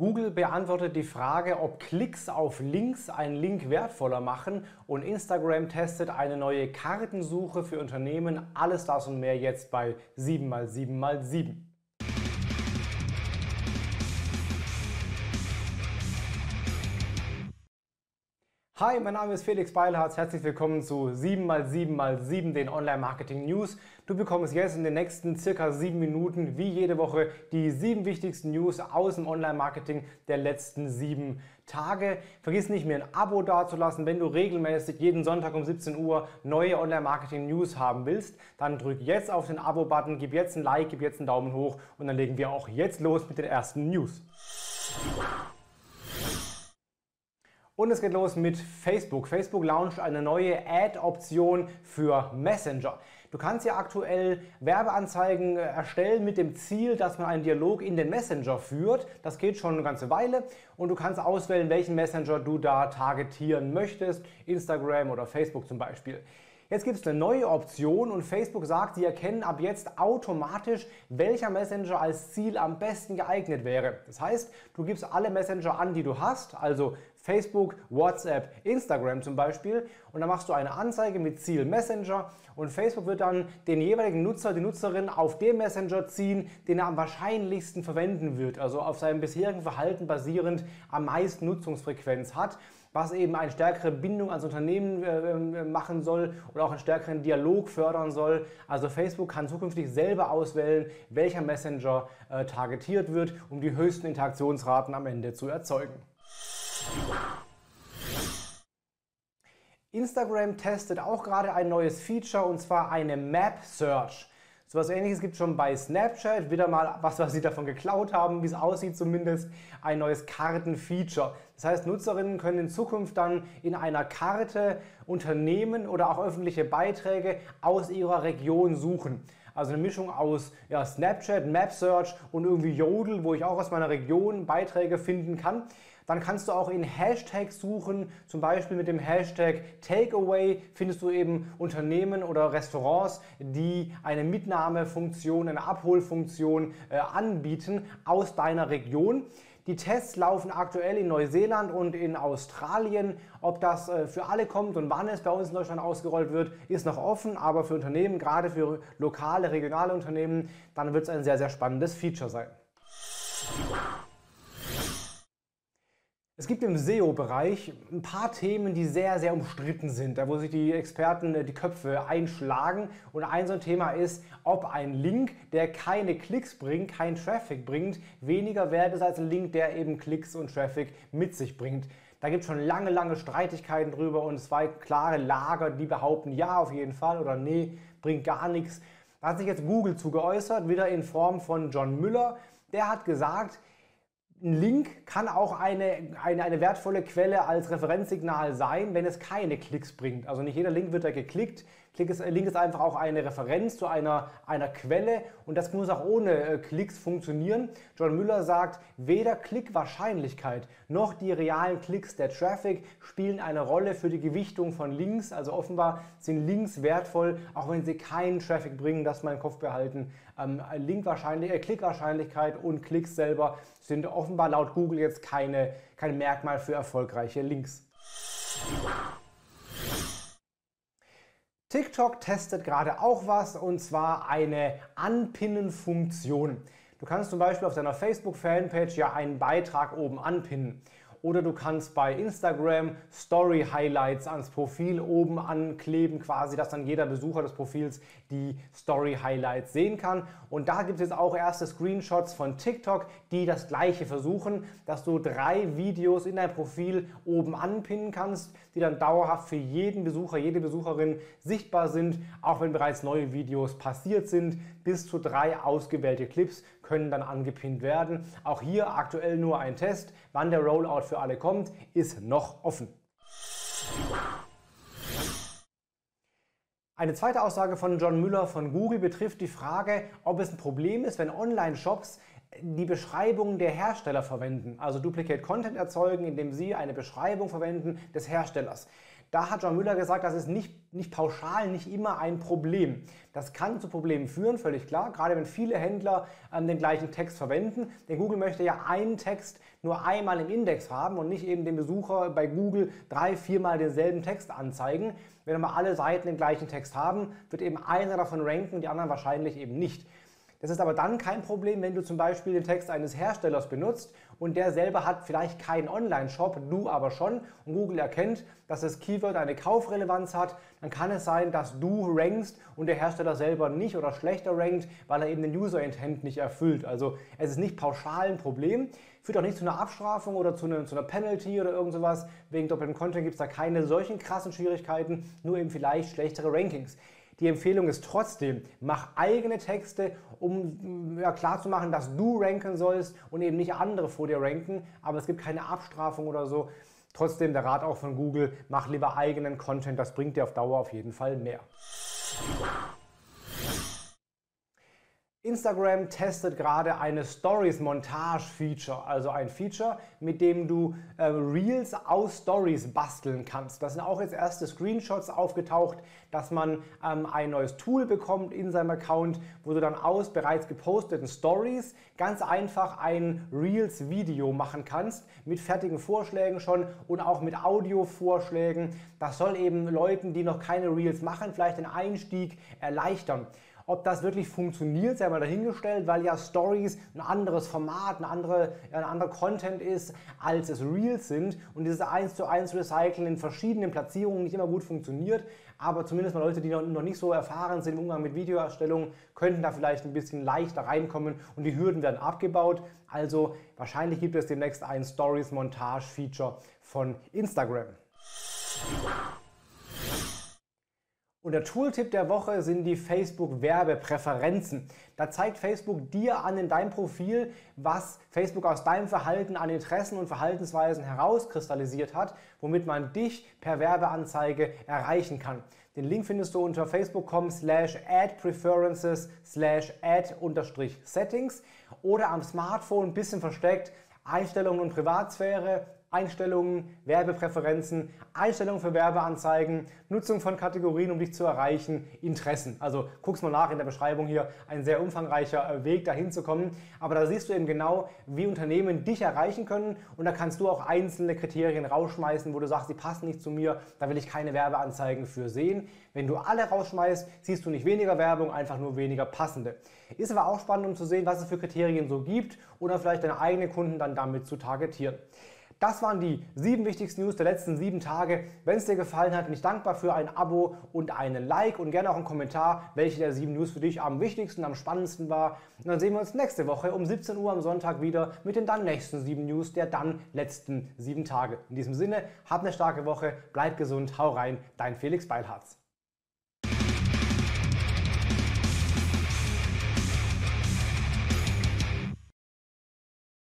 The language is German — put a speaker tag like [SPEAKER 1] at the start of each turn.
[SPEAKER 1] Google beantwortet die Frage, ob Klicks auf Links einen Link wertvoller machen und Instagram testet eine neue Kartensuche für Unternehmen. Alles das und mehr jetzt bei 7x7x7. Hi, mein Name ist Felix Beilharz. Herzlich willkommen zu 7x7x7, den Online-Marketing News. Du bekommst jetzt in den nächsten circa sieben Minuten, wie jede Woche, die sieben wichtigsten News aus dem Online-Marketing der letzten sieben Tage. Vergiss nicht, mir ein Abo dazulassen, wenn du regelmäßig jeden Sonntag um 17 Uhr neue Online-Marketing-News haben willst. Dann drück jetzt auf den Abo-Button, gib jetzt ein Like, gib jetzt einen Daumen hoch und dann legen wir auch jetzt los mit den ersten News. Und es geht los mit Facebook. Facebook launcht eine neue Ad-Option für Messenger. Du kannst ja aktuell Werbeanzeigen äh, erstellen mit dem Ziel, dass man einen Dialog in den Messenger führt. Das geht schon eine ganze Weile und du kannst auswählen, welchen Messenger du da targetieren möchtest. Instagram oder Facebook zum Beispiel. Jetzt gibt es eine neue Option und Facebook sagt, sie erkennen ab jetzt automatisch, welcher Messenger als Ziel am besten geeignet wäre. Das heißt, du gibst alle Messenger an, die du hast, also Facebook, WhatsApp, Instagram zum Beispiel und dann machst du eine Anzeige mit Ziel Messenger und Facebook wird dann den jeweiligen Nutzer, die Nutzerin auf den Messenger ziehen, den er am wahrscheinlichsten verwenden wird, also auf seinem bisherigen Verhalten basierend am meisten Nutzungsfrequenz hat was eben eine stärkere Bindung ans Unternehmen äh, ähm, machen soll oder auch einen stärkeren Dialog fördern soll. Also Facebook kann zukünftig selber auswählen, welcher Messenger äh, targetiert wird, um die höchsten Interaktionsraten am Ende zu erzeugen. Instagram testet auch gerade ein neues Feature und zwar eine Map Search. So etwas ähnliches gibt es schon bei Snapchat. Wieder mal was, was sie davon geklaut haben, wie es aussieht zumindest. Ein neues Kartenfeature. Das heißt, Nutzerinnen können in Zukunft dann in einer Karte Unternehmen oder auch öffentliche Beiträge aus ihrer Region suchen. Also eine Mischung aus ja, Snapchat, Map Search und irgendwie Jodel, wo ich auch aus meiner Region Beiträge finden kann. Dann kannst du auch in Hashtags suchen, zum Beispiel mit dem Hashtag Takeaway findest du eben Unternehmen oder Restaurants, die eine Mitnahmefunktion, eine Abholfunktion äh, anbieten aus deiner Region. Die Tests laufen aktuell in Neuseeland und in Australien. Ob das äh, für alle kommt und wann es bei uns in Deutschland ausgerollt wird, ist noch offen. Aber für Unternehmen, gerade für lokale, regionale Unternehmen, dann wird es ein sehr, sehr spannendes Feature sein. Es gibt im SEO-Bereich ein paar Themen, die sehr, sehr umstritten sind, da wo sich die Experten äh, die Köpfe einschlagen. Und ein so ein Thema ist, ob ein Link, der keine Klicks bringt, kein Traffic bringt, weniger wert ist als ein Link, der eben Klicks und Traffic mit sich bringt. Da gibt es schon lange, lange Streitigkeiten drüber und zwei klare Lager, die behaupten, ja, auf jeden Fall oder nee, bringt gar nichts. Da hat sich jetzt Google zu geäußert, wieder in Form von John Müller. Der hat gesagt, ein Link kann auch eine, eine, eine wertvolle Quelle als Referenzsignal sein, wenn es keine Klicks bringt. Also nicht jeder Link wird da geklickt. Ist, Link ist einfach auch eine Referenz zu einer, einer Quelle und das muss auch ohne äh, Klicks funktionieren. John Müller sagt, weder Klickwahrscheinlichkeit noch die realen Klicks der Traffic spielen eine Rolle für die Gewichtung von Links. Also offenbar sind Links wertvoll, auch wenn sie keinen Traffic bringen, das mal im Kopf behalten. Ähm, Linkwahrscheinlich, äh, Klickwahrscheinlichkeit und Klicks selber sind offenbar laut Google jetzt keine, kein Merkmal für erfolgreiche Links. TikTok testet gerade auch was und zwar eine Anpinnen-Funktion. Du kannst zum Beispiel auf deiner Facebook-Fanpage ja einen Beitrag oben anpinnen oder du kannst bei Instagram Story Highlights ans Profil oben ankleben, quasi, dass dann jeder Besucher des Profils die Story Highlights sehen kann. Und da gibt es jetzt auch erste Screenshots von TikTok, die das gleiche versuchen, dass du drei Videos in dein Profil oben anpinnen kannst, die dann dauerhaft für jeden Besucher, jede Besucherin sichtbar sind, auch wenn bereits neue Videos passiert sind. Bis zu drei ausgewählte Clips können dann angepinnt werden. Auch hier aktuell nur ein Test. Wann der Rollout für alle kommt, ist noch offen. Eine zweite Aussage von John Müller von Google betrifft die Frage, ob es ein Problem ist, wenn Online-Shops die Beschreibung der Hersteller verwenden, also Duplicate Content erzeugen, indem sie eine Beschreibung verwenden des Herstellers. Da hat John Müller gesagt, das ist nicht, nicht pauschal, nicht immer ein Problem. Das kann zu Problemen führen, völlig klar, gerade wenn viele Händler ähm, den gleichen Text verwenden. Denn Google möchte ja einen Text nur einmal im Index haben und nicht eben dem Besucher bei Google drei, viermal denselben Text anzeigen. Wenn mal alle Seiten den gleichen Text haben, wird eben einer davon ranken, die anderen wahrscheinlich eben nicht. Das ist aber dann kein Problem, wenn du zum Beispiel den Text eines Herstellers benutzt und der selber hat vielleicht keinen Online-Shop, du aber schon und Google erkennt, dass das Keyword eine Kaufrelevanz hat, dann kann es sein, dass du rankst und der Hersteller selber nicht oder schlechter rankt, weil er eben den User-Intent nicht erfüllt. Also es ist nicht pauschal ein Problem, führt auch nicht zu einer Abstrafung oder zu einer, zu einer Penalty oder irgend sowas. Wegen doppeltem Content gibt es da keine solchen krassen Schwierigkeiten, nur eben vielleicht schlechtere Rankings. Die Empfehlung ist trotzdem, mach eigene Texte, um ja, klarzumachen, dass du ranken sollst und eben nicht andere vor dir ranken. Aber es gibt keine Abstrafung oder so. Trotzdem der Rat auch von Google, mach lieber eigenen Content, das bringt dir auf Dauer auf jeden Fall mehr. Instagram testet gerade eine Stories Montage Feature, also ein Feature, mit dem du äh, Reels aus Stories basteln kannst. Da sind auch jetzt erste Screenshots aufgetaucht, dass man ähm, ein neues Tool bekommt in seinem Account, wo du dann aus bereits geposteten Stories ganz einfach ein Reels Video machen kannst mit fertigen Vorschlägen schon und auch mit Audio-Vorschlägen. Das soll eben Leuten, die noch keine Reels machen, vielleicht den Einstieg erleichtern. Ob das wirklich funktioniert, sei mal dahingestellt, weil ja Stories ein anderes Format, ein, andere, ein anderer Content ist, als es Reels sind und dieses 1 zu 1 Recyceln in verschiedenen Platzierungen nicht immer gut funktioniert. Aber zumindest mal Leute, die noch nicht so erfahren sind im Umgang mit Videoerstellung, könnten da vielleicht ein bisschen leichter reinkommen und die Hürden werden abgebaut. Also wahrscheinlich gibt es demnächst ein Stories Montage Feature von Instagram. Und der Tooltip der Woche sind die Facebook Werbepräferenzen. Da zeigt Facebook dir an in deinem Profil, was Facebook aus deinem Verhalten an Interessen und Verhaltensweisen herauskristallisiert hat, womit man dich per Werbeanzeige erreichen kann. Den Link findest du unter facebook.com slash adpreferences slash ad-settings oder am Smartphone ein bisschen versteckt Einstellungen und Privatsphäre Einstellungen, Werbepräferenzen, Einstellungen für Werbeanzeigen, Nutzung von Kategorien, um dich zu erreichen, Interessen. Also guck's mal nach in der Beschreibung hier, ein sehr umfangreicher äh, Weg dahin zu kommen. Aber da siehst du eben genau, wie Unternehmen dich erreichen können und da kannst du auch einzelne Kriterien rausschmeißen, wo du sagst, die passen nicht zu mir, da will ich keine Werbeanzeigen für sehen. Wenn du alle rausschmeißt, siehst du nicht weniger Werbung, einfach nur weniger passende. Ist aber auch spannend, um zu sehen, was es für Kriterien so gibt oder vielleicht deine eigenen Kunden dann damit zu targetieren. Das waren die sieben wichtigsten News der letzten sieben Tage. Wenn es dir gefallen hat, bin ich dankbar für ein Abo und einen Like und gerne auch einen Kommentar, welche der sieben News für dich am wichtigsten, am spannendsten war. Und dann sehen wir uns nächste Woche um 17 Uhr am Sonntag wieder mit den dann nächsten sieben News der dann letzten sieben Tage. In diesem Sinne, hab eine starke Woche, bleib gesund, hau rein, dein Felix Beilharz.